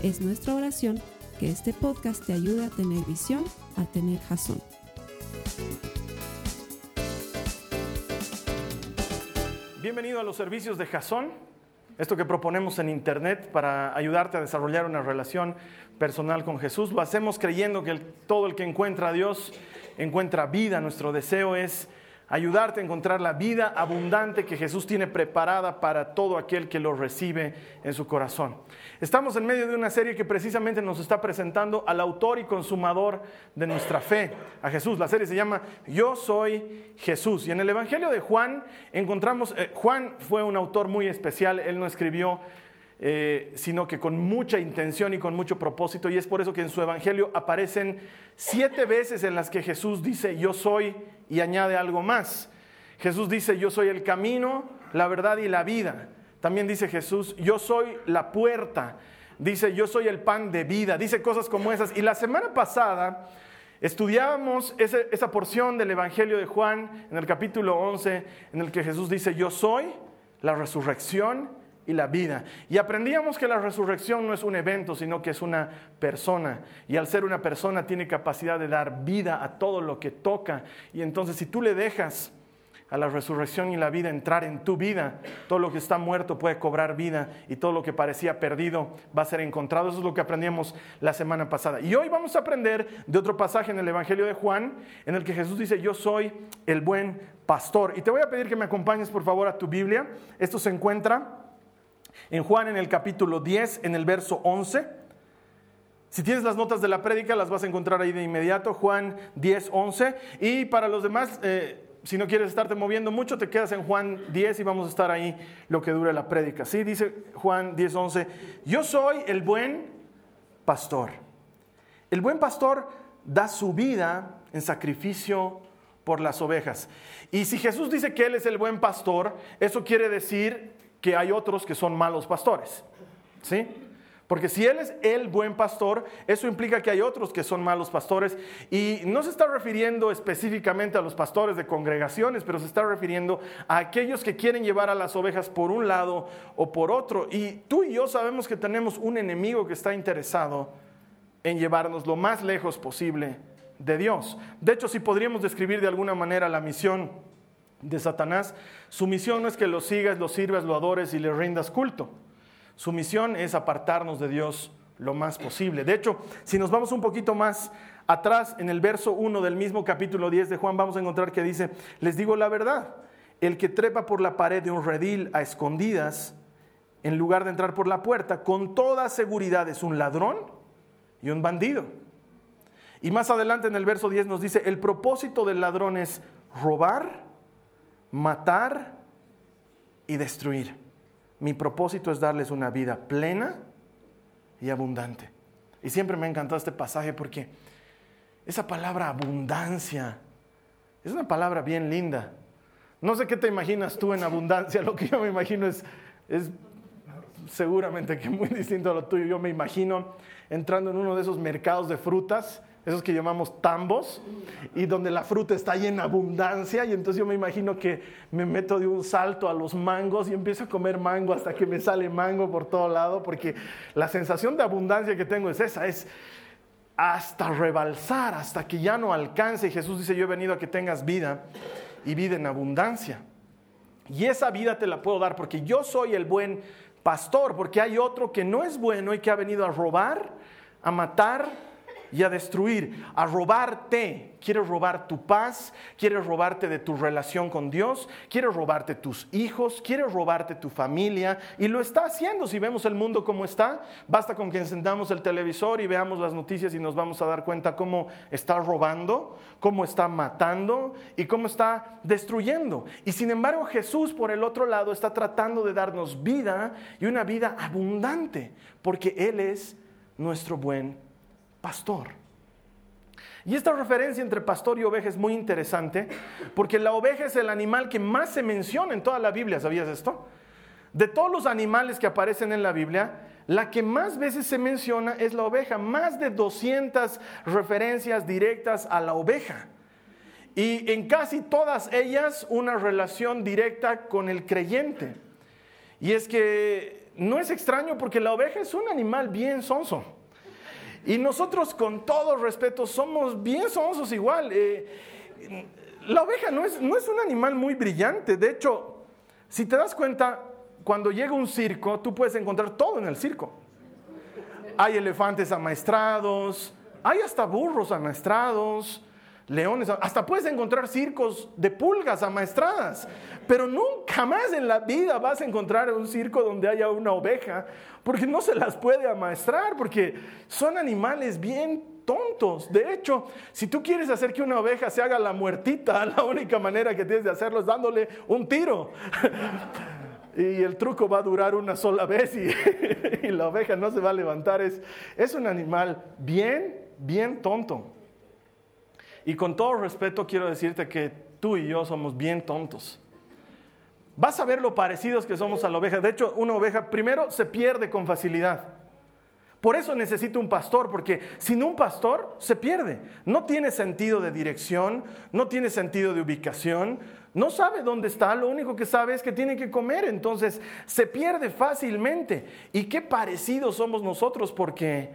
Es nuestra oración que este podcast te ayude a tener visión, a tener jazón. Bienvenido a los servicios de Jason, esto que proponemos en Internet para ayudarte a desarrollar una relación personal con Jesús. Lo hacemos creyendo que todo el que encuentra a Dios encuentra vida. Nuestro deseo es ayudarte a encontrar la vida abundante que Jesús tiene preparada para todo aquel que lo recibe en su corazón. Estamos en medio de una serie que precisamente nos está presentando al autor y consumador de nuestra fe, a Jesús. La serie se llama Yo soy Jesús. Y en el Evangelio de Juan encontramos, eh, Juan fue un autor muy especial, él no escribió eh, sino que con mucha intención y con mucho propósito. Y es por eso que en su Evangelio aparecen siete veces en las que Jesús dice, yo soy, y añade algo más. Jesús dice, yo soy el camino, la verdad y la vida. También dice Jesús, yo soy la puerta. Dice, yo soy el pan de vida. Dice cosas como esas. Y la semana pasada estudiábamos esa porción del Evangelio de Juan en el capítulo 11, en el que Jesús dice, yo soy la resurrección y la vida. Y aprendíamos que la resurrección no es un evento, sino que es una persona. Y al ser una persona tiene capacidad de dar vida a todo lo que toca. Y entonces si tú le dejas a la resurrección y la vida entrar en tu vida, todo lo que está muerto puede cobrar vida y todo lo que parecía perdido va a ser encontrado. Eso es lo que aprendíamos la semana pasada. Y hoy vamos a aprender de otro pasaje en el Evangelio de Juan, en el que Jesús dice, yo soy el buen pastor. Y te voy a pedir que me acompañes por favor a tu Biblia. Esto se encuentra en Juan en el capítulo 10, en el verso 11. Si tienes las notas de la prédica, las vas a encontrar ahí de inmediato, Juan 10, 11. Y para los demás, eh, si no quieres estarte moviendo mucho, te quedas en Juan 10 y vamos a estar ahí lo que dure la prédica. Sí, dice Juan 10, 11, yo soy el buen pastor. El buen pastor da su vida en sacrificio por las ovejas. Y si Jesús dice que Él es el buen pastor, eso quiere decir que hay otros que son malos pastores. ¿Sí? Porque si Él es el buen pastor, eso implica que hay otros que son malos pastores. Y no se está refiriendo específicamente a los pastores de congregaciones, pero se está refiriendo a aquellos que quieren llevar a las ovejas por un lado o por otro. Y tú y yo sabemos que tenemos un enemigo que está interesado en llevarnos lo más lejos posible de Dios. De hecho, si podríamos describir de alguna manera la misión de Satanás, su misión no es que lo sigas, lo sirvas, lo adores y le rindas culto. Su misión es apartarnos de Dios lo más posible. De hecho, si nos vamos un poquito más atrás, en el verso 1 del mismo capítulo 10 de Juan, vamos a encontrar que dice, les digo la verdad, el que trepa por la pared de un redil a escondidas, en lugar de entrar por la puerta, con toda seguridad es un ladrón y un bandido. Y más adelante en el verso 10 nos dice, el propósito del ladrón es robar, matar y destruir. Mi propósito es darles una vida plena y abundante. Y siempre me ha encantado este pasaje porque esa palabra abundancia es una palabra bien linda. No sé qué te imaginas tú en abundancia, lo que yo me imagino es, es seguramente que muy distinto a lo tuyo. Yo me imagino entrando en uno de esos mercados de frutas esos que llamamos tambos, y donde la fruta está ahí en abundancia, y entonces yo me imagino que me meto de un salto a los mangos y empiezo a comer mango hasta que me sale mango por todo lado, porque la sensación de abundancia que tengo es esa, es hasta rebalsar, hasta que ya no alcance. Y Jesús dice, yo he venido a que tengas vida y vida en abundancia. Y esa vida te la puedo dar porque yo soy el buen pastor, porque hay otro que no es bueno y que ha venido a robar, a matar y a destruir, a robarte. Quiere robar tu paz, quiere robarte de tu relación con Dios, quiere robarte tus hijos, quiere robarte tu familia y lo está haciendo. Si vemos el mundo como está, basta con que encendamos el televisor y veamos las noticias y nos vamos a dar cuenta cómo está robando, cómo está matando y cómo está destruyendo. Y sin embargo Jesús por el otro lado está tratando de darnos vida y una vida abundante, porque Él es nuestro buen pastor. Y esta referencia entre pastor y oveja es muy interesante porque la oveja es el animal que más se menciona en toda la Biblia, ¿sabías esto? De todos los animales que aparecen en la Biblia, la que más veces se menciona es la oveja, más de 200 referencias directas a la oveja. Y en casi todas ellas una relación directa con el creyente. Y es que no es extraño porque la oveja es un animal bien sonso. Y nosotros con todo respeto somos bien sonsos igual. Eh, la oveja no es, no es un animal muy brillante. De hecho, si te das cuenta, cuando llega un circo, tú puedes encontrar todo en el circo. Hay elefantes amaestrados, hay hasta burros amaestrados, leones, hasta puedes encontrar circos de pulgas amaestradas, pero nunca más en la vida vas a encontrar un circo donde haya una oveja, porque no se las puede amaestrar, porque son animales bien tontos. De hecho, si tú quieres hacer que una oveja se haga la muertita, la única manera que tienes de hacerlo es dándole un tiro. y el truco va a durar una sola vez y, y, la oveja no se va a levantar. Es, es un animal bien, bien tonto. Y con todo respeto quiero decirte que tú y yo somos bien tontos. Vas a ver lo parecidos que somos a la oveja. De hecho, una oveja primero se pierde con facilidad. Por eso necesita un pastor, porque sin un pastor se pierde. No tiene sentido de dirección, no tiene sentido de ubicación, no sabe dónde está, lo único que sabe es que tiene que comer, entonces se pierde fácilmente. Y qué parecidos somos nosotros, porque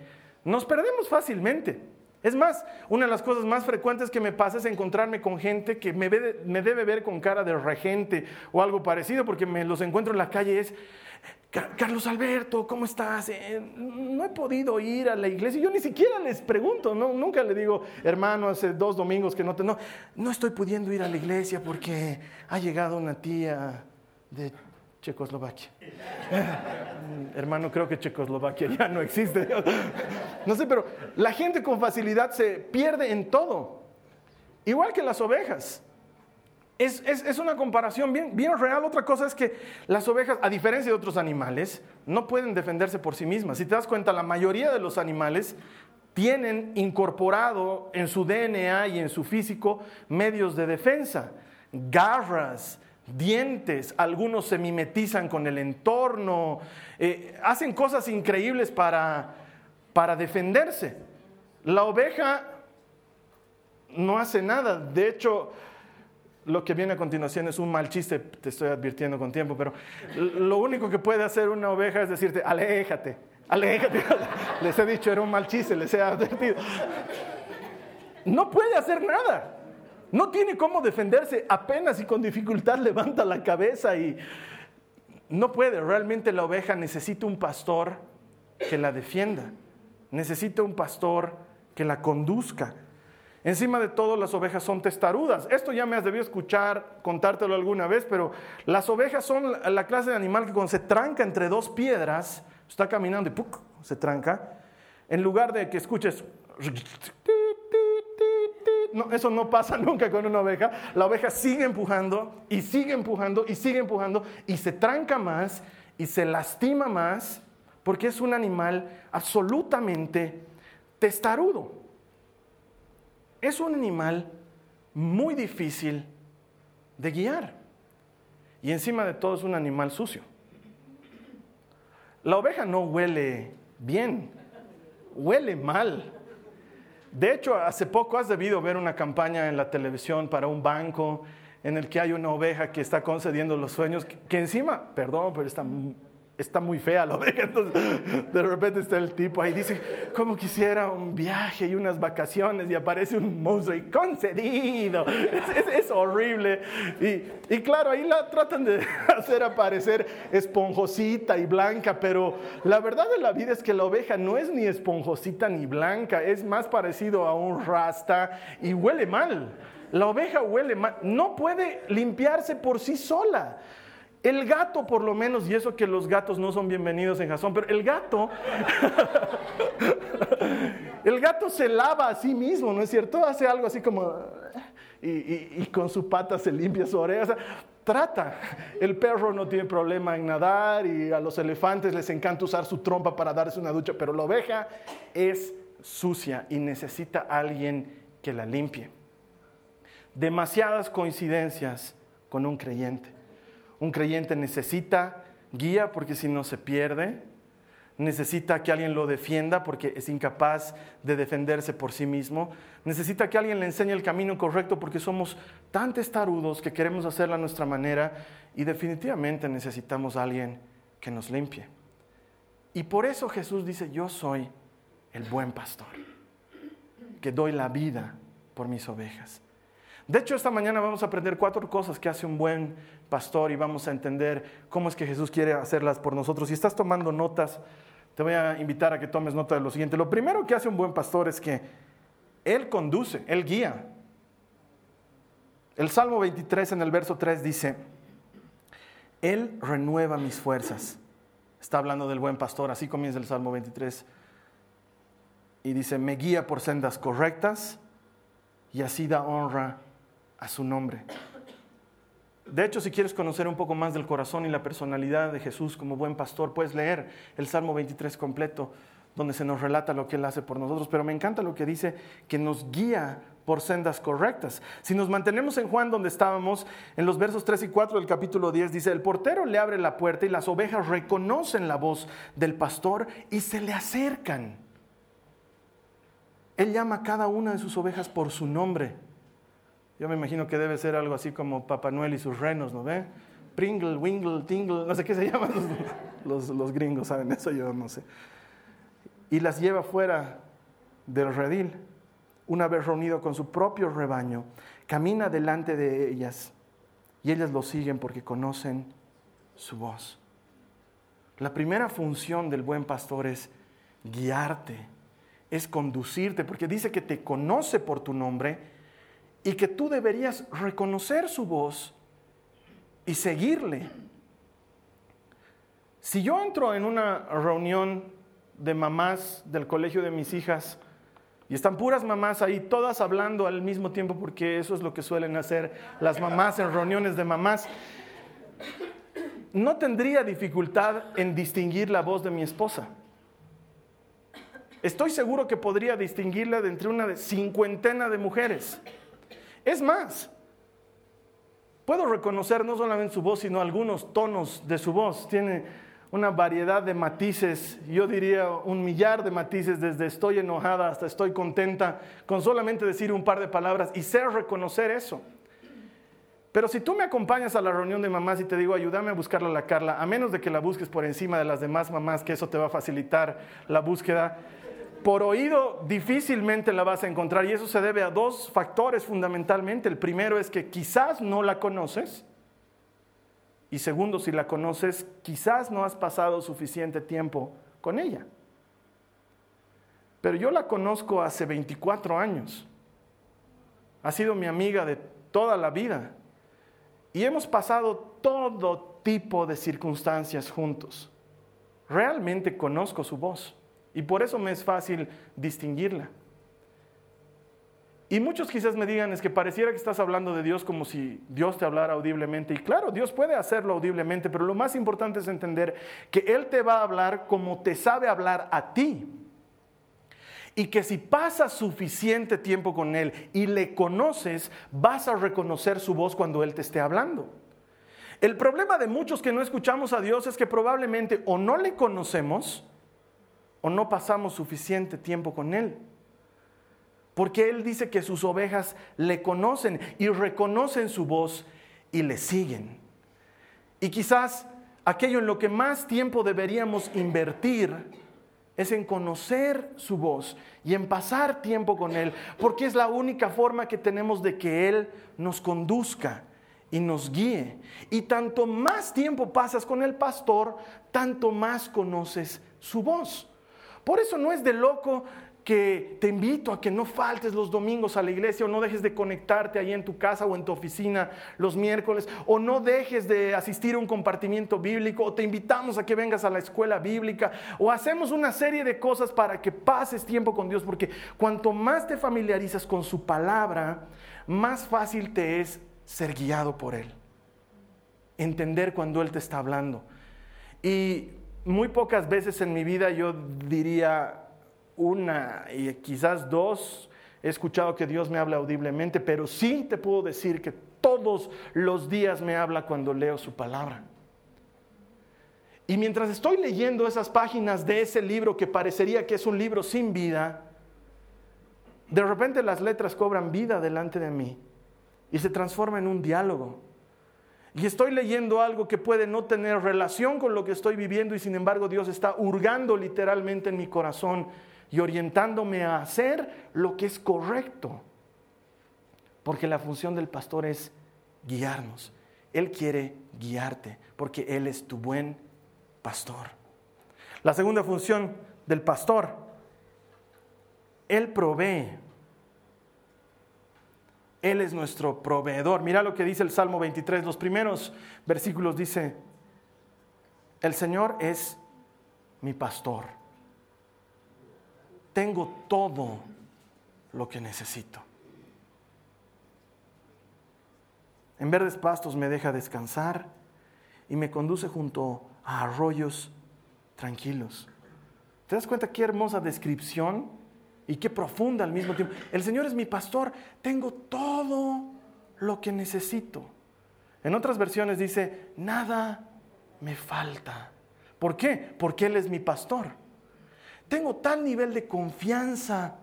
nos perdemos fácilmente. Es más, una de las cosas más frecuentes que me pasa es encontrarme con gente que me, debe ver con cara de regente o algo parecido, porque me los encuentro en la calle. Es, Carlos Alberto, ¿cómo estás? Eh, no he podido ir a la iglesia. Yo ni siquiera les pregunto, nunca le digo, hermano, hace dos domingos que no te... No, no estoy pudiendo ir a la iglesia porque ha llegado una tía de Checoslovaquia. Hermano, creo que Checoslovaquia ya no existe. No sé, pero la gente con facilidad se pierde en todo. Igual que las ovejas. Es, es, una comparación bien, bien real. Otra cosa es que las ovejas, a diferencia de otros animales, no pueden defenderse por sí mismas. Si te das cuenta, la mayoría de los animales tienen incorporado en su DNA y en su físico medios de defensa, garras, dientes, algunos se mimetizan con el entorno, eh, hacen cosas increíbles para, para defenderse. La oveja no hace nada, de hecho, lo que viene a continuación es un mal chiste, te estoy advirtiendo con tiempo, pero lo único que puede hacer una oveja es decirte, aléjate, aléjate. Les he dicho, era un mal chiste, les he advertido. No puede hacer nada. No tiene cómo defenderse, apenas y con dificultad levanta la cabeza y no puede. Realmente la oveja necesita un pastor que la defienda, necesita un pastor que la conduzca. Encima de todo, las ovejas son testarudas. Esto ya me has debido escuchar, contártelo alguna vez, pero las ovejas son la clase de animal que cuando se tranca entre dos piedras, está caminando y ¡puc! se tranca, en lugar de que escuches eso no pasa nunca con una oveja. La oveja sigue empujando y sigue empujando y sigue empujando y se tranca más y se lastima más porque es un animal absolutamente testarudo. Es un animal muy difícil de guiar y encima de todo es un animal sucio. La oveja no huele bien, huele mal. De hecho, hace poco has debido ver una campaña en la televisión para un banco en el que hay una oveja que está concediendo los sueños, que, encima, perdón, pero está está muy fea la oveja. Entonces, de repente está el tipo ahí, dice, como quisiera un viaje y unas vacaciones, y aparece un monstruo y concedido. Es, horrible. Y, y, claro, ahí la tratan de hacer aparecer esponjosita y blanca, pero la verdad de la vida es que la oveja no es ni esponjosita ni blanca, es más parecido a un rasta y huele mal. La oveja huele mal, no puede limpiarse por sí sola. El gato, por lo menos, y eso que los gatos no son bienvenidos en Jasón, pero el gato, el gato se lava a sí mismo, ¿no es cierto? Hace algo así como, y, con su pata se limpia su oreja. trata. El perro no tiene problema en nadar y a los elefantes les encanta usar su trompa para darse una ducha, pero la oveja es sucia y necesita a alguien que la limpie. Demasiadas coincidencias con un creyente. Un creyente necesita guía porque si no se pierde, necesita que alguien lo defienda porque es incapaz de defenderse por sí mismo, necesita que alguien le enseñe el camino correcto porque somos tan testarudos que queremos hacerlo a nuestra manera y definitivamente necesitamos alguien que nos limpie. Y por eso Jesús dice, yo soy el buen pastor, que doy la vida por mis ovejas. De hecho, esta mañana vamos a aprender cuatro cosas que hace un buen pastor y vamos a entender cómo es que Jesús quiere hacerlas por nosotros. Si estás tomando notas, te voy a invitar a que tomes nota de lo siguiente. Lo primero que hace un buen pastor es que Él conduce, Él guía. El Salmo 23 en el verso 3 dice, Él renueva mis fuerzas. Está hablando del buen pastor, así comienza el Salmo 23. Y dice, me guía por sendas correctas y así da honra a su nombre. De hecho, si quieres conocer un poco más del corazón y la personalidad de Jesús como buen pastor, puedes leer el Salmo 23 completo, donde se nos relata lo que Él hace por nosotros. Pero me encanta lo que dice, que nos guía por sendas correctas. Si nos mantenemos en Juan donde estábamos, en los versos 3 y 4 del capítulo 10, dice, el portero le abre la puerta y las ovejas reconocen la voz del pastor y se le acercan. Él llama a cada una de sus ovejas por su nombre. Yo me imagino que debe ser algo así como Papá Noel y sus renos, ¿no ve? Pringle, Wingle, Tingle, no sé qué se llaman los, los, gringos, ¿saben? Eso yo no sé. Y las lleva fuera del redil. Una vez reunido con su propio rebaño, camina delante de ellas y ellas lo siguen porque conocen su voz. La primera función del buen pastor es guiarte, es conducirte, porque dice que te conoce por tu nombre y que tú deberías reconocer su voz y seguirle. Si yo entro en una reunión de mamás del colegio de mis hijas y están puras mamás ahí, todas hablando al mismo tiempo, porque eso es lo que suelen hacer las mamás en reuniones de mamás, no tendría dificultad en distinguir la voz de mi esposa. Estoy seguro que podría distinguirla de entre una cincuentena de mujeres. Es más, puedo reconocer no solamente su voz, sino algunos tonos de su voz. Tiene una variedad de matices, yo diría un millar de matices, desde estoy enojada hasta estoy contenta, con solamente decir un par de palabras y ser reconocer eso. Pero si tú me acompañas a la reunión de mamás y te digo, ayúdame a buscarla a la Carla, a menos de que la busques por encima de las demás mamás, que eso te va a facilitar la búsqueda, por oído difícilmente la vas a encontrar y eso se debe a dos factores fundamentalmente. El primero es que quizás no la conoces y segundo, si la conoces, quizás no has pasado suficiente tiempo con ella. Pero yo la conozco hace 24 años. Ha sido mi amiga de toda la vida y hemos pasado todo tipo de circunstancias juntos. Realmente conozco su voz. Y por eso me es fácil distinguirla. Y muchos quizás me digan, es que pareciera que estás hablando de Dios como si Dios te hablara audiblemente. Y claro, Dios puede hacerlo audiblemente, pero lo más importante es entender que Él te va a hablar como te sabe hablar a ti. Y que si pasas suficiente tiempo con Él y le conoces, vas a reconocer su voz cuando Él te esté hablando. El problema de muchos que no escuchamos a Dios es que probablemente o no le conocemos, o no pasamos suficiente tiempo con Él. Porque Él dice que sus ovejas le conocen y reconocen su voz y le siguen. Y quizás aquello en lo que más tiempo deberíamos invertir es en conocer su voz y en pasar tiempo con Él, porque es la única forma que tenemos de que Él nos conduzca y nos guíe. Y tanto más tiempo pasas con el pastor, tanto más conoces su voz. Por eso no es de loco que te invito a que no faltes los domingos a la iglesia o no dejes de conectarte ahí en tu casa o en tu oficina los miércoles o no dejes de asistir a un compartimiento bíblico o te invitamos a que vengas a la escuela bíblica o hacemos una serie de cosas para que pases tiempo con Dios porque cuanto más te familiarizas con su palabra, más fácil te es ser guiado por Él, entender cuando Él te está hablando. Y muy pocas veces en mi vida yo diría, una y quizás dos he escuchado que Dios me habla audiblemente, pero sí te puedo decir que todos los días me habla cuando leo su palabra. Y mientras estoy leyendo esas páginas de ese libro que parecería que es un libro sin vida, de repente las letras cobran vida delante de mí y se transforma en un diálogo. Y estoy leyendo algo que puede no tener relación con lo que estoy viviendo y sin embargo Dios está hurgando literalmente en mi corazón y orientándome a hacer lo que es correcto. Porque la función del pastor es guiarnos. Él quiere guiarte porque Él es tu buen pastor. La segunda función del pastor, Él provee. Él es nuestro proveedor. Mira lo que dice el Salmo 23. Los primeros versículos dice, el Señor es mi pastor. Tengo todo lo que necesito. En verdes pastos me deja descansar y me conduce junto a arroyos tranquilos. ¿Te das cuenta qué hermosa descripción y qué profunda al mismo tiempo? El Señor es mi pastor, tengo todo lo que necesito. En otras versiones dice, nada me falta. ¿Por qué? Porque Él es mi pastor. Tengo tal nivel de confianza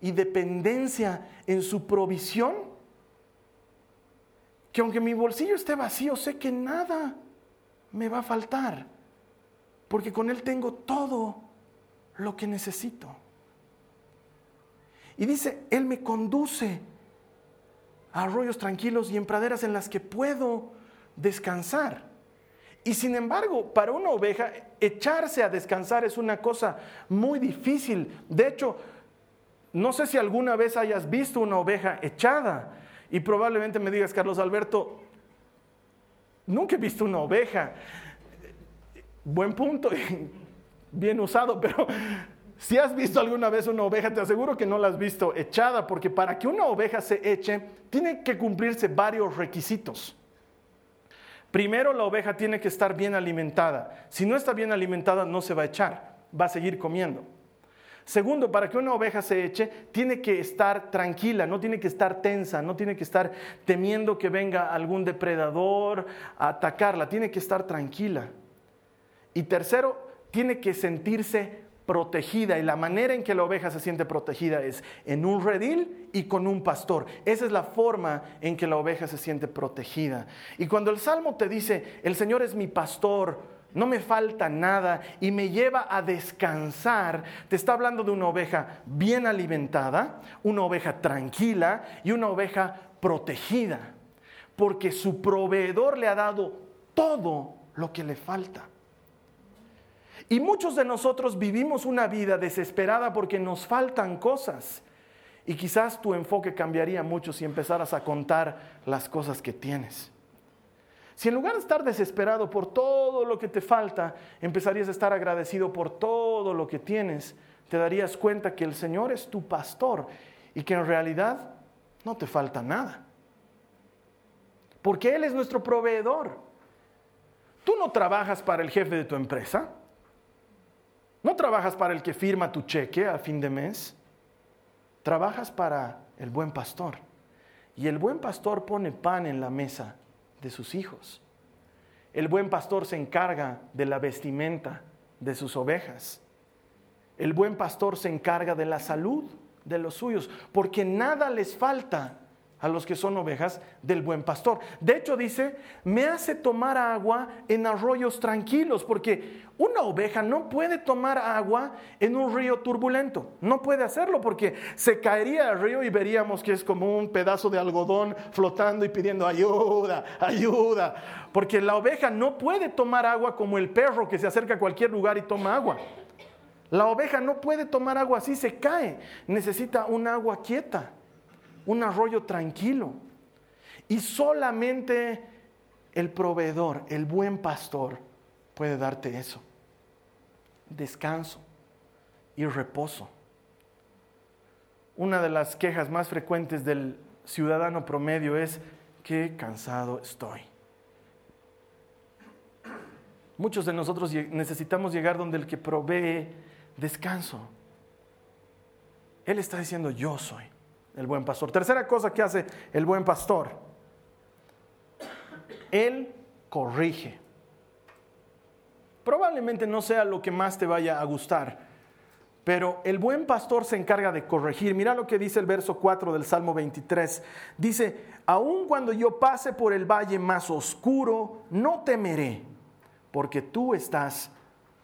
y dependencia en su provisión que aunque mi bolsillo esté vacío, sé que nada me va a faltar, porque con Él tengo todo lo que necesito. Y dice, Él me conduce a arroyos tranquilos y en praderas en las que puedo descansar. Y sin embargo, para una oveja, echarse a descansar es una cosa muy difícil. De hecho, no sé si alguna vez hayas visto una oveja echada. Y probablemente me digas, Carlos Alberto, Nunca he visto una oveja. Buen punto, bien usado, pero si has visto alguna vez una oveja, te aseguro que no la has visto echada, porque para que una oveja se eche, tiene que cumplirse varios requisitos. Primero, la oveja tiene que estar bien alimentada. Si no está bien alimentada, no se va a echar, va a seguir comiendo. Segundo, para que una oveja se eche, tiene que estar tranquila, no tiene que estar tensa, no tiene que estar temiendo que venga algún depredador a atacarla, tiene que estar tranquila. Y tercero, tiene que sentirse protegida y la manera en que la oveja se siente protegida es en un redil y con un pastor. Esa es la forma en que la oveja se siente protegida. Y cuando el Salmo te dice, el Señor es mi pastor, no me falta nada y me lleva a descansar. Te está hablando de una oveja bien alimentada, una oveja tranquila y una oveja protegida, porque su proveedor le ha dado todo lo que le falta. Y muchos de nosotros vivimos una vida desesperada porque nos faltan cosas. Y quizás tu enfoque cambiaría mucho si empezaras a contar las cosas que tienes. Si en lugar de estar desesperado por todo lo que te falta, empezarías a estar agradecido por todo lo que tienes, te darías cuenta que el Señor es tu pastor y que en realidad no te falta nada. Porque Él es nuestro proveedor. Tú no trabajas para el jefe de tu empresa. No trabajas para el que firma tu cheque a fin de mes. Trabajas para el buen pastor. Y el buen pastor pone pan en la mesa de sus hijos. El buen pastor se encarga de la vestimenta de sus ovejas. El buen pastor se encarga de la salud de los suyos, porque nada les falta a los que son ovejas del buen pastor. De hecho dice, me hace tomar agua en arroyos tranquilos, porque una oveja no puede tomar agua en un río turbulento. No puede hacerlo porque se caería el río y veríamos que es como un pedazo de algodón flotando y pidiendo ayuda, ayuda. Porque la oveja no puede tomar agua como el perro que se acerca a cualquier lugar y toma agua. La oveja no puede tomar agua así, se cae. Necesita un agua quieta un arroyo tranquilo. Y solamente el proveedor, el buen pastor, puede darte eso. Descanso y reposo. Una de las quejas más frecuentes del ciudadano promedio es, qué cansado estoy. Muchos de nosotros necesitamos llegar donde el que provee descanso Él está diciendo, yo soy el buen pastor. Tercera cosa que hace el buen pastor. Él corrige. Probablemente no sea lo que más te vaya a gustar, pero el buen pastor se encarga de corregir. Mira lo que dice el verso 4 del Salmo 23. Dice, aun cuando yo pase por el valle más oscuro, no temeré, porque tú estás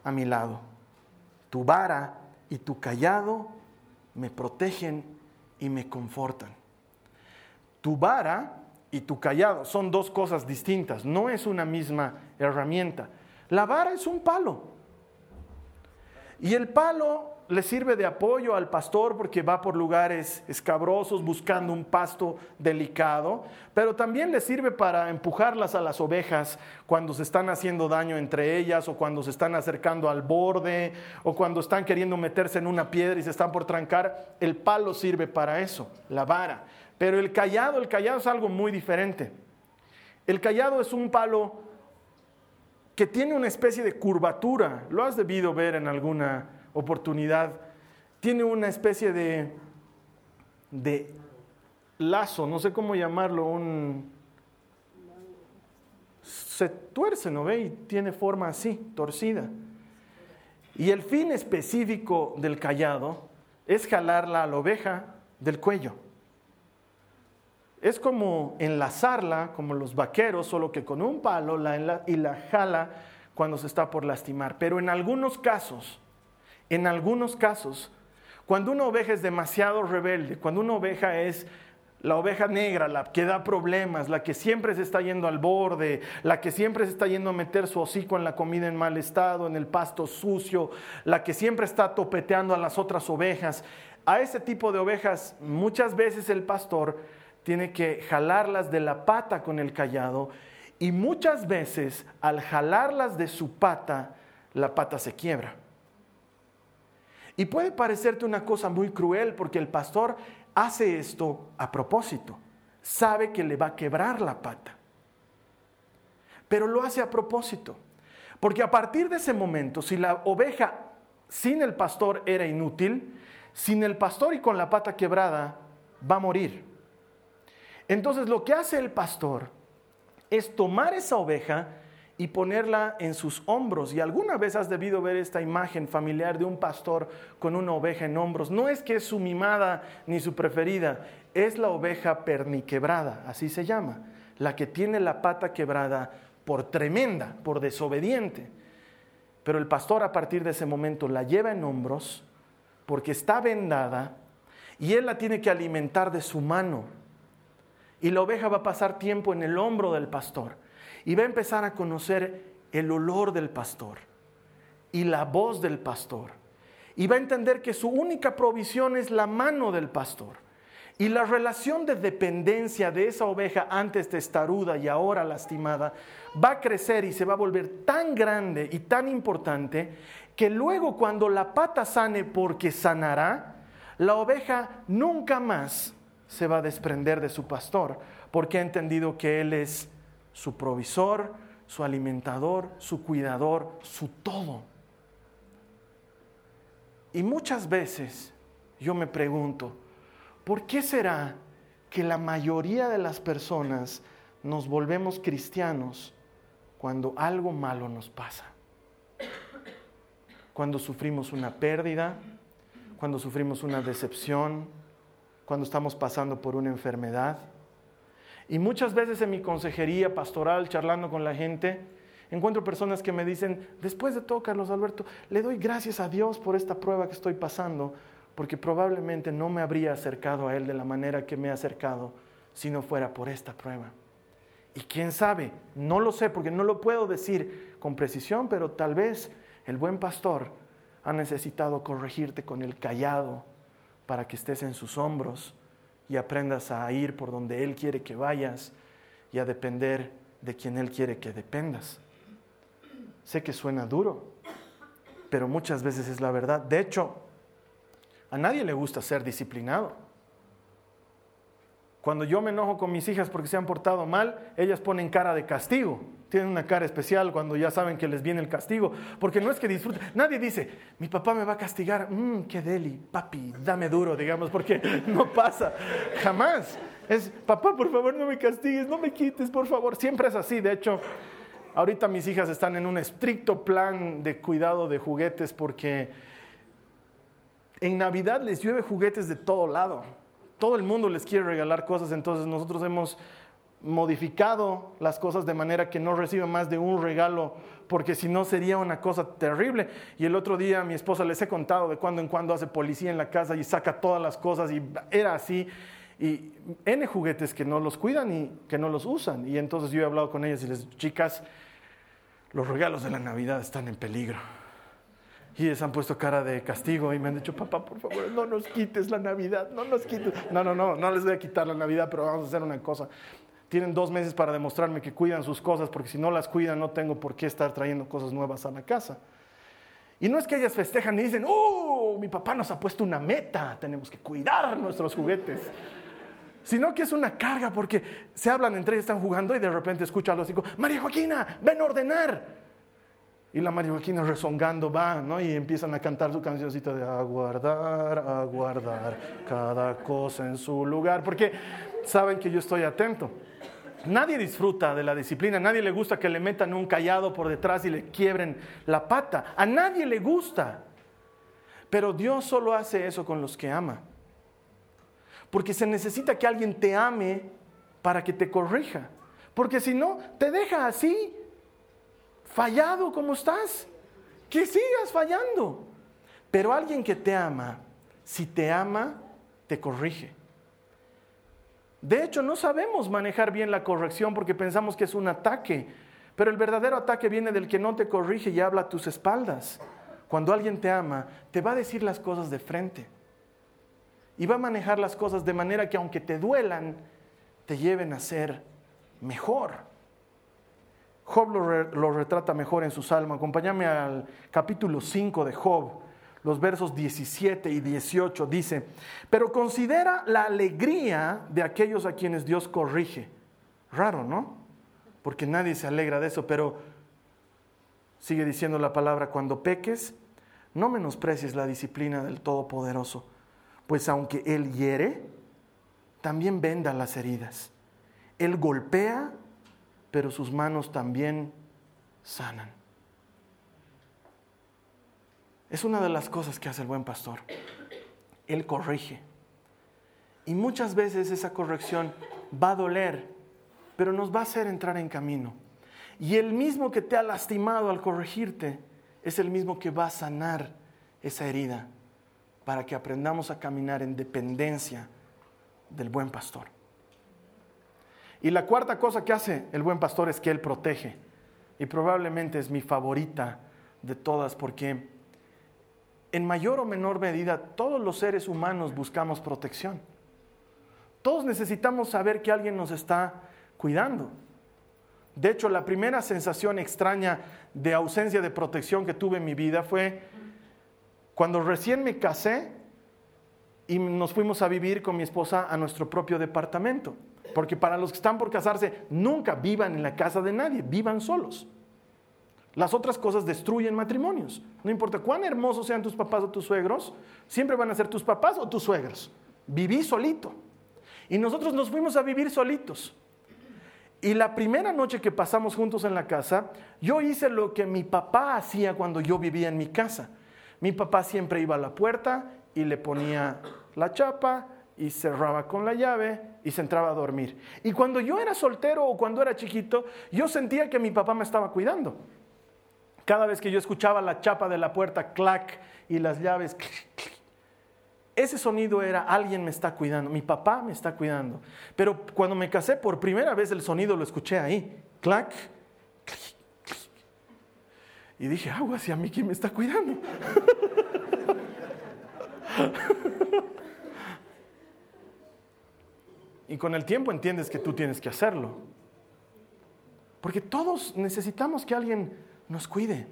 a mi lado. Tu vara y tu callado me protegen y me confortan. Tu vara y tu callado son dos cosas distintas, no es una misma herramienta. La vara es un palo. Y el palo le sirve de apoyo al pastor porque va por lugares escabrosos buscando un pasto delicado, pero también le sirve para empujarlas a las ovejas cuando se están haciendo daño entre ellas o cuando se están acercando al borde o cuando están queriendo meterse en una piedra y se están por trancar. El palo sirve para eso, la vara. Pero el callado, el callado es algo muy diferente. El callado es un palo que tiene una especie de curvatura. Lo has debido ver en alguna oportunidad, tiene una especie de, de lazo, no sé cómo llamarlo, un... Se tuerce, ¿no ve? Y tiene forma así, torcida. Y el fin específico del callado es jalarla a la oveja del cuello. Es como enlazarla, como los vaqueros, solo que con un palo la y la jala cuando se está por lastimar. Pero en algunos casos, en algunos casos, cuando una oveja es demasiado rebelde, cuando una oveja es la oveja negra, la que da problemas, la que siempre se está yendo al borde, la que siempre se está yendo a meter su hocico en la comida en mal estado, en el pasto sucio, la que siempre está topeteando a las otras ovejas, a ese tipo de ovejas muchas veces el pastor tiene que jalarlas de la pata con el callado y muchas veces al jalarlas de su pata, la pata se quiebra. Y puede parecerte una cosa muy cruel porque el pastor hace esto a propósito. Sabe que le va a quebrar la pata. Pero lo hace a propósito. Porque a partir de ese momento, si la oveja sin el pastor era inútil, sin el pastor y con la pata quebrada, va a morir. Entonces lo que hace el pastor es tomar esa oveja y ponerla en sus hombros. Y alguna vez has debido ver esta imagen familiar de un pastor con una oveja en hombros. No es que es su mimada ni su preferida, es la oveja perniquebrada, así se llama, la que tiene la pata quebrada por tremenda, por desobediente. Pero el pastor a partir de ese momento la lleva en hombros porque está vendada y él la tiene que alimentar de su mano. Y la oveja va a pasar tiempo en el hombro del pastor y va a empezar a conocer el olor del pastor y la voz del pastor. Y va a entender que su única provisión es la mano del pastor. Y la relación de dependencia de esa oveja antes testaruda y ahora lastimada va a crecer y se va a volver tan grande y tan importante que luego cuando la pata sane porque sanará, la oveja nunca más se va a desprender de su pastor porque ha entendido que Él es su provisor, su alimentador, su cuidador, su todo. Y muchas veces yo me pregunto, ¿por qué será que la mayoría de las personas nos volvemos cristianos cuando algo malo nos pasa? Cuando sufrimos una pérdida, cuando sufrimos una decepción, cuando estamos pasando por una enfermedad y muchas veces en mi consejería pastoral, charlando con la gente, encuentro personas que me dicen, después de todo, Carlos Alberto, le doy gracias a Dios por esta prueba que estoy pasando, porque probablemente no me habría acercado a Él de la manera que me he acercado si no fuera por esta prueba. Y quién sabe, no lo sé porque no lo puedo decir con precisión, pero tal vez el buen pastor ha necesitado corregirte con el callado para que estés en sus hombros y aprendas a ir por donde Él quiere que vayas y a depender de quien Él quiere que dependas. Sé que suena duro, pero muchas veces es la verdad. De hecho, a nadie le gusta ser disciplinado. Cuando yo me enojo con mis hijas porque se han portado mal, ellas ponen cara de castigo. Tienen una cara especial cuando ya saben que les viene el castigo. Porque no es que disfruten. Nadie dice, mi papá me va a castigar. Mmm, qué deli, papi, dame duro, digamos, porque no pasa. Jamás. Es, papá, por favor, no me castigues, no me quites, por favor. Siempre es así. De hecho, ahorita mis hijas están en un estricto plan de cuidado de juguetes porque en Navidad les llueve juguetes de todo lado todo el mundo les quiere regalar cosas, entonces nosotros hemos modificado las cosas de manera que no reciban más de un regalo, porque si no sería una cosa terrible. Y el otro día mi esposa les he contado de cuando en cuando hace policía en la casa y saca todas las cosas y era así. Y N juguetes que no los cuidan y que no los usan. Y entonces yo he hablado con ellas y les chicas, los regalos de la Navidad están en peligro. Y ellos han puesto cara de castigo y me han dicho, papá, por favor, no nos quites la Navidad, no nos quites. No, no, no, no les voy a quitar la Navidad, pero vamos a hacer una cosa. Tienen dos meses para demostrarme que cuidan sus cosas, porque si no las cuidan no tengo por qué estar trayendo cosas nuevas a la casa. Y no es que ellas festejan y dicen, ¡oh! Mi papá nos ha puesto una meta, tenemos que cuidar nuestros juguetes. Sino que es una carga porque se hablan entre ellos, están jugando y de repente escucha a los hijos, María Joaquina, ven a ordenar. Y la Joaquina rezongando va, ¿no? Y empiezan a cantar su cancioncita de aguardar, aguardar cada cosa en su lugar, porque saben que yo estoy atento. Nadie disfruta de la disciplina, nadie le gusta que le metan un callado por detrás y le quiebren la pata, a nadie le gusta. Pero Dios solo hace eso con los que ama. Porque se necesita que alguien te ame para que te corrija. Porque si no, te deja así fallado como estás, que sigas fallando. Pero alguien que te ama, si te ama, te corrige. De hecho, no sabemos manejar bien la corrección porque pensamos que es un ataque, pero el verdadero ataque viene del que no te corrige y habla a tus espaldas. Cuando alguien te ama, te va a decir las cosas de frente y va a manejar las cosas de manera que aunque te duelan, te lleven a ser mejor. Job lo, retrata mejor en su salmo. Acompáñame al capítulo 5 de Job, los versos 17 y 18. Dice, pero considera la alegría de aquellos a quienes Dios corrige. Raro, ¿no? Porque nadie se alegra de eso, pero sigue diciendo la palabra, cuando peques, no menosprecies la disciplina del Todopoderoso, pues aunque Él hiere, también venda las heridas. Él golpea pero sus manos también sanan. Es una de las cosas que hace el buen pastor. Él corrige. Y muchas veces esa corrección va a doler, pero nos va a hacer entrar en camino. Y el mismo que te ha lastimado al corregirte es el mismo que va a sanar esa herida para que aprendamos a caminar en dependencia del buen pastor. Y la cuarta cosa que hace el buen pastor es que él protege. Y probablemente es mi favorita de todas porque en mayor o menor medida todos los seres humanos buscamos protección. Todos necesitamos saber que alguien nos está cuidando. De hecho, la primera sensación extraña de ausencia de protección que tuve en mi vida fue cuando recién me casé y nos fuimos a vivir con mi esposa a nuestro propio departamento. Porque para los que están por casarse, nunca vivan en la casa de nadie, vivan solos. Las otras cosas destruyen matrimonios. No importa cuán hermosos sean tus papás o tus suegros, siempre van a ser tus papás o tus suegros. Viví solito. Y nosotros nos fuimos a vivir solitos. Y la primera noche que pasamos juntos en la casa, yo hice lo que mi papá hacía cuando yo vivía en mi casa. Mi papá siempre iba a la puerta y le ponía la chapa y cerraba con la llave y se entraba a dormir. Y cuando yo era soltero o cuando era chiquito, yo sentía que mi papá me estaba cuidando. Cada vez que yo escuchaba la chapa de la puerta, clac, y las llaves, ese sonido era alguien me está cuidando, mi papá me está cuidando. Pero cuando me casé por primera vez el sonido lo escuché ahí, clac, Y dije, agua, si a mí quién me está cuidando. Y con el tiempo entiendes que tú tienes que hacerlo. Porque todos necesitamos que alguien nos cuide,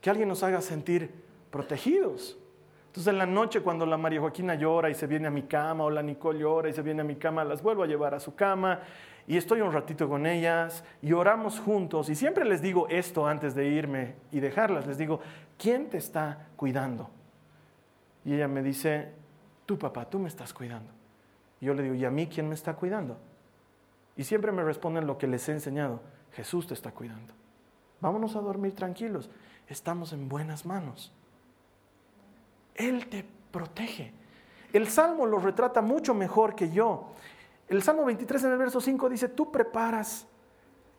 que alguien nos haga sentir protegidos. Entonces en la noche cuando la María Joaquina llora y se viene a mi cama o la Nicole llora y se viene a mi cama, las vuelvo a llevar a su cama y estoy un ratito con ellas y oramos juntos y siempre les digo esto antes de irme y dejarlas, les digo, ¿quién te está cuidando? Y ella me dice, tú papá, tú me estás cuidando. Y yo le digo, ¿y a mí quién me está cuidando? Y siempre me responden lo que les he enseñado, Jesús te está cuidando. Vámonos a dormir tranquilos, estamos en buenas manos. Él te protege. El Salmo lo retrata mucho mejor que yo. El Salmo 23 en el verso 5 dice, tú preparas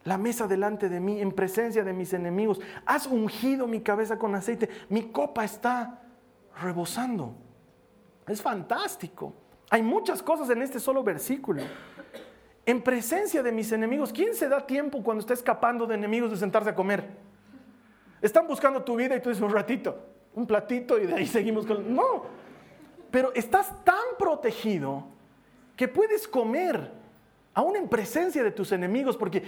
la mesa delante de mí en presencia de mis enemigos. Has ungido mi cabeza con aceite. Mi copa está rebosando. Es fantástico. Hay muchas cosas en este solo versículo. En presencia de mis enemigos. ¿Quién se da tiempo cuando está escapando de enemigos de sentarse a comer? Están buscando tu vida y tú dices un ratito, un platito y de ahí seguimos con... No, pero estás tan protegido que puedes comer aún en presencia de tus enemigos, porque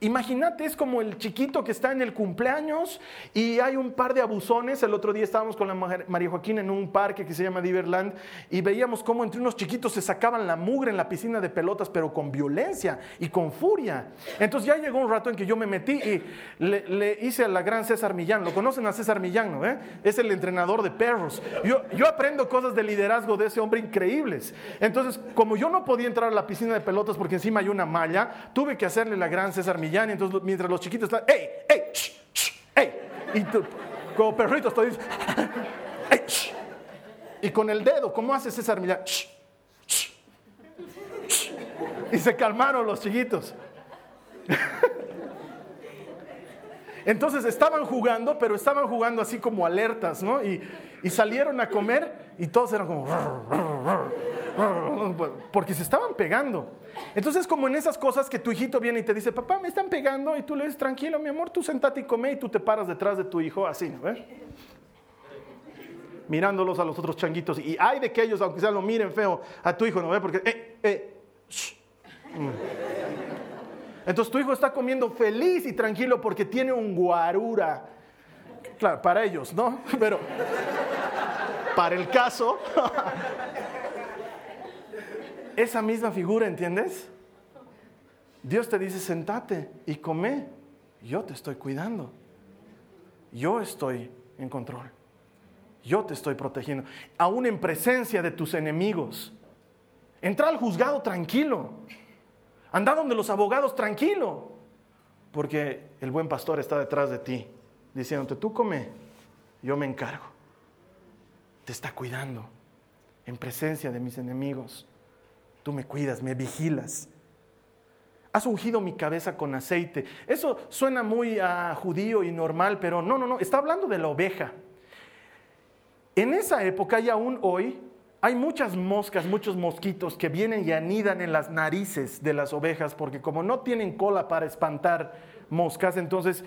Imagínate, es como el chiquito que está en el cumpleaños y hay un par de abusones. El otro día estábamos con la María Joaquín en un parque que se llama Diverland y veíamos cómo entre unos chiquitos se sacaban la mugre en la piscina de pelotas, pero con violencia y con furia. Entonces ya llegó un rato en que yo me metí y le, hice a la gran César Millán. ¿Lo conocen a César Millán, no? Eh? Es el entrenador de perros. Yo, yo aprendo cosas de liderazgo de ese hombre increíbles. Entonces, como yo no podía entrar a la piscina de pelotas porque encima hay una malla, tuve que hacerle la gran César Millán entonces mientras los chiquitos están, ¡ey, ey, ey! Y tú, como perritos, tú dices, ¡ey! Y con el dedo, ¿cómo hace César Millán? Shh, shh, shh. Y se calmaron los chiquitos. Entonces estaban jugando, pero estaban jugando así como alertas, ¿no? Y salieron a comer y todos eran como... Porque se estaban pegando. Entonces, como en esas cosas que tu hijito viene y te dice, papá, me están pegando, y tú le dices, tranquilo, mi amor, tú sentate y come, y tú te paras detrás de tu hijo, así, ¿no? Mirándolos a los otros changuitos. Y hay de que ellos, aunque sea lo miren feo, a tu hijo, ¿no ve? Porque, eh, eh, mm. Entonces tu hijo está comiendo feliz y tranquilo porque tiene un guarura. Claro, para ellos, ¿no? Pero para el caso, esa misma figura, ¿entiendes? Dios te dice, sentate y come. Yo te estoy cuidando. Yo estoy en control. Yo te estoy protegiendo. Aún en presencia de tus enemigos. Entra al juzgado tranquilo. Anda donde los abogados tranquilo. Porque el buen pastor está detrás de ti. Diciéndote, tú come, yo me encargo. Te está cuidando. En presencia de mis enemigos. Tú me cuidas, me vigilas. Has ungido mi cabeza con aceite. Eso suena muy judío y normal, pero no, no, no. Está hablando de la oveja. En esa época y aún hoy hay muchas moscas, muchos mosquitos que vienen y anidan en las narices de las ovejas, porque como no tienen cola para espantar moscas, entonces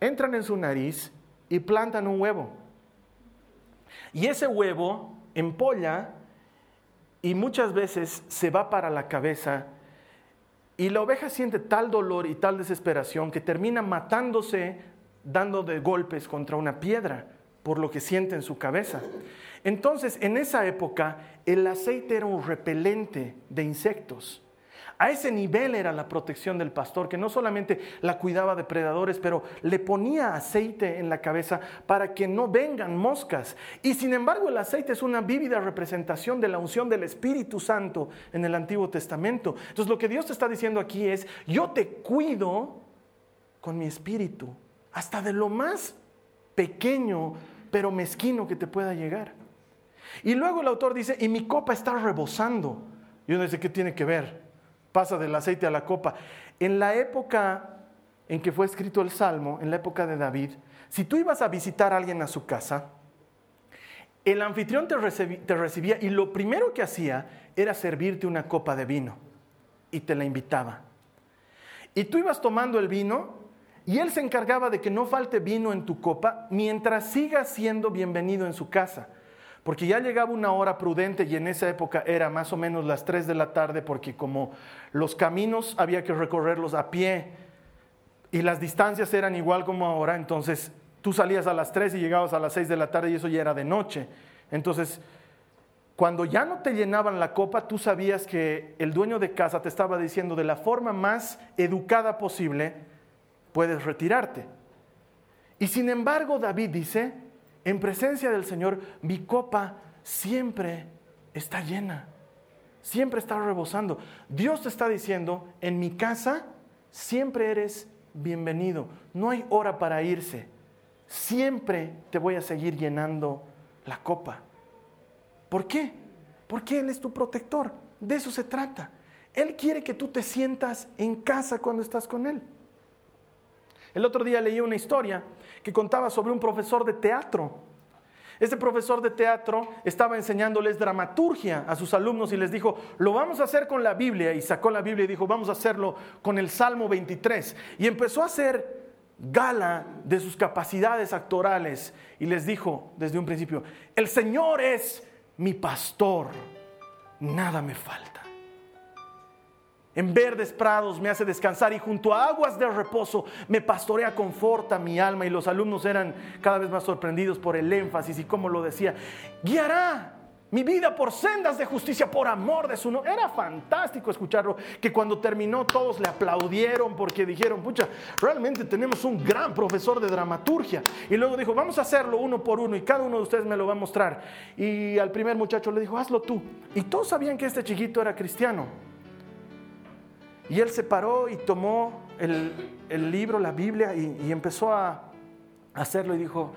entran en su nariz y plantan un huevo. Y ese huevo empolla y muchas veces se va para la cabeza y la oveja siente tal dolor y tal desesperación que termina matándose dando de golpes contra una piedra por lo que siente en su cabeza. Entonces, en esa época, el aceite era un repelente de insectos. A ese nivel era la protección del pastor, que no solamente la cuidaba de predadores, pero le ponía aceite en la cabeza para que no vengan moscas. Y sin embargo el aceite es una vívida representación de la unción del Espíritu Santo en el Antiguo Testamento. Entonces lo que Dios te está diciendo aquí es, yo te cuido con mi espíritu, hasta de lo más pequeño, pero mezquino que te pueda llegar. Y luego el autor dice, y mi copa está rebosando. Y uno dice, ¿qué tiene que ver? Pasa del aceite a la copa. En la época en que fue escrito el Salmo, en la época de David, si tú ibas a visitar a alguien a su casa, el anfitrión te, recibía y lo primero que hacía era servirte una copa de vino y te la invitaba. Y tú ibas tomando el vino y él se encargaba de que no falte vino en tu copa mientras sigas siendo bienvenido en su casa. Porque ya llegaba una hora prudente y en esa época era más o menos las 3 de la tarde porque como los caminos había que recorrerlos a pie y las distancias eran igual como ahora, entonces tú salías a las 3 y llegabas a las 6 de la tarde y eso ya era de noche. Entonces, cuando ya no te llenaban la copa, tú sabías que el dueño de casa te estaba diciendo de la forma más educada posible, puedes retirarte. Y sin embargo, David dice, en presencia del Señor, mi copa siempre está llena, siempre está rebosando. Dios te está diciendo, en mi casa siempre eres bienvenido, no hay hora para irse, siempre te voy a seguir llenando la copa. ¿Por qué? Porque Él es tu protector. De eso se trata. Él quiere que tú te sientas en casa cuando estás con Él. El otro día leí una historia que contaba sobre un profesor de teatro. Este profesor de teatro estaba enseñándoles dramaturgia a sus alumnos y les dijo, lo vamos a hacer con la Biblia. Y sacó la Biblia y dijo, vamos a hacerlo con el Salmo 23. Y empezó a hacer gala de sus capacidades actorales y les dijo desde un principio, el Señor es mi pastor, nada me falta. En verdes prados me hace descansar y junto a aguas de reposo me pastorea, conforta mi alma. Y los alumnos eran cada vez más sorprendidos por el énfasis y cómo lo decía. Guiará mi vida por sendas de justicia, por amor de su nombre. Era fantástico escucharlo, que cuando terminó todos le aplaudieron porque dijeron, pucha, realmente tenemos un gran profesor de dramaturgia. Y luego dijo, vamos a hacerlo uno por uno y cada uno de ustedes me lo va a mostrar. Y al primer muchacho le dijo, hazlo tú. Y todos sabían que este chiquito era cristiano. Y él se paró y tomó el, libro, la Biblia, y, y empezó a hacerlo y dijo,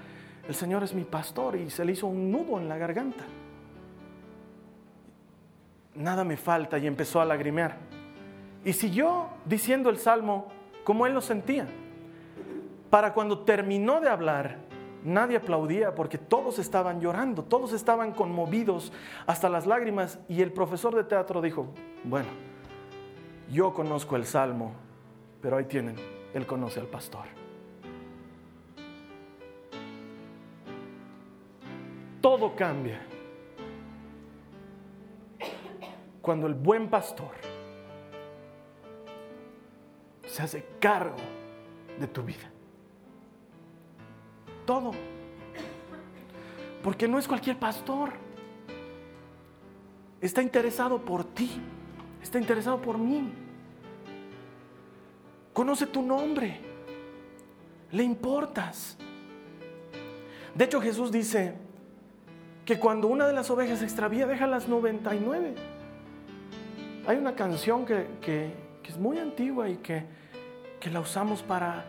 el Señor es mi pastor, y se le hizo un nudo en la garganta nada me falta y empezó a lagrimear. Y siguió diciendo el salmo como él lo sentía. Para cuando terminó de hablar, nadie aplaudía porque todos estaban llorando, todos estaban conmovidos hasta las lágrimas y el profesor de teatro dijo, bueno, yo conozco el salmo, pero ahí tienen, él conoce al pastor. Todo cambia cuando el buen pastor se hace cargo de tu vida. Todo. Porque no es cualquier pastor. Está interesado por ti. Está interesado por mí. Conoce tu nombre. Le importas. De hecho Jesús dice que cuando una de las ovejas se extravía, deja las 99 hay una canción que, es muy antigua y que, la usamos para,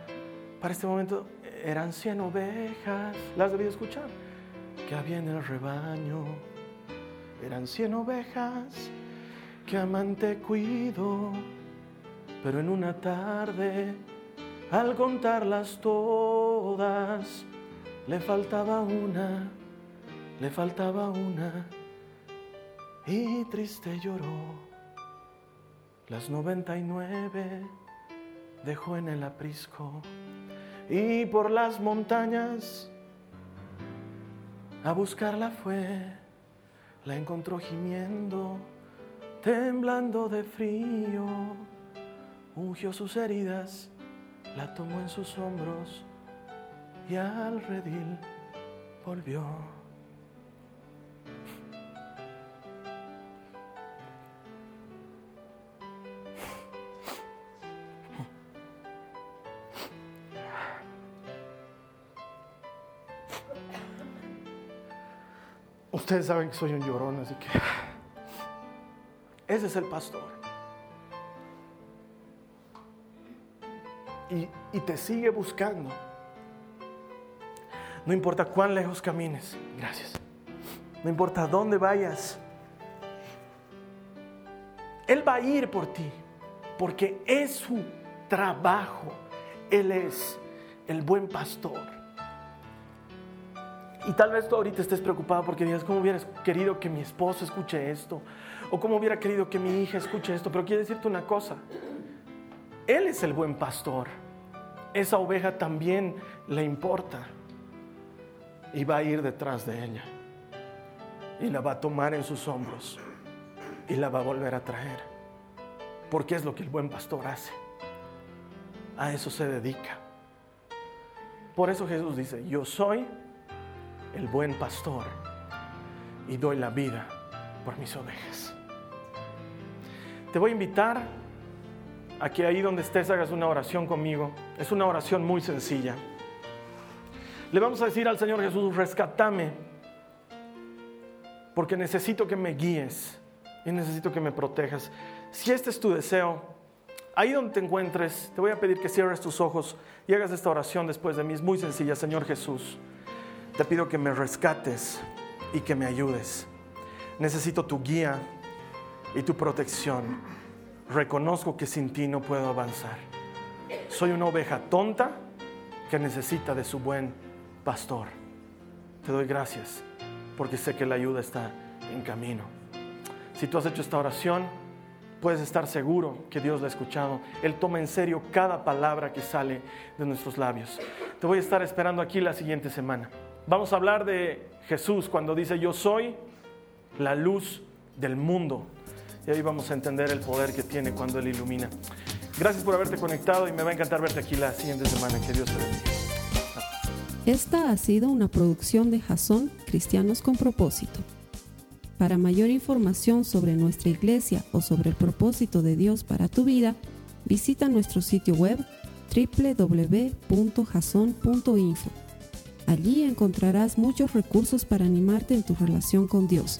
para este momento. Eran 100 ovejas, las debí escuchar, que había en el rebaño. Eran 100 ovejas que amante cuido, pero en una tarde, al contarlas todas, le faltaba una, le faltaba una, y triste lloró. Las 99 dejó en el aprisco y por las montañas a buscarla fue. La encontró gimiendo, temblando de frío. Ungió sus heridas, la tomó en sus hombros y al redil volvió. Ustedes saben que soy un llorón, así que ese es el pastor. Y, te sigue buscando. No importa cuán lejos camines, gracias. No importa dónde vayas. Él va a ir por ti, porque es su trabajo. Él es el buen pastor. Y tal vez tú ahorita estés preocupado porque digas, ¿cómo hubieras querido que mi esposo escuche esto? O cómo hubiera querido que mi hija escuche esto. Pero quiero decirte una cosa. Él es el buen pastor. Esa oveja también le importa. Y va a ir detrás de ella. Y la va a tomar en sus hombros. Y la va a volver a traer. Porque es lo que el buen pastor hace. A eso se dedica. Por eso Jesús dice, yo soy el buen pastor. y doy la vida por mis ovejas. Te voy a invitar a que ahí donde estés hagas una oración conmigo. Es una oración muy sencilla. Le vamos a decir al Señor Jesús, rescatame, porque necesito que me guíes y necesito que me protejas. Si este es tu deseo, ahí donde te encuentres, te voy a pedir que cierres tus ojos y hagas esta oración después de mí. Es muy sencilla, Señor Jesús. Te pido que me rescates y que me ayudes. Necesito tu guía y tu protección. Reconozco que sin ti no puedo avanzar. Soy una oveja tonta que necesita de su buen pastor. Te doy gracias porque sé que la ayuda está en camino. Si tú has hecho esta oración, puedes estar seguro que Dios la ha escuchado. Él toma en serio cada palabra que sale de nuestros labios. Te voy a estar esperando aquí la siguiente semana. Vamos a hablar de Jesús cuando dice, yo soy la luz del mundo. Y ahí vamos a entender el poder que tiene cuando Él ilumina. Gracias por haberte conectado y me va a encantar verte aquí la siguiente semana. Que Dios te bendiga. Esta ha sido una producción de Jason Cristianos con Propósito. Para mayor información sobre nuestra iglesia o sobre el propósito de Dios para tu vida, visita nuestro sitio web www.jason.info. Allí encontrarás muchos recursos para animarte en tu relación con Dios,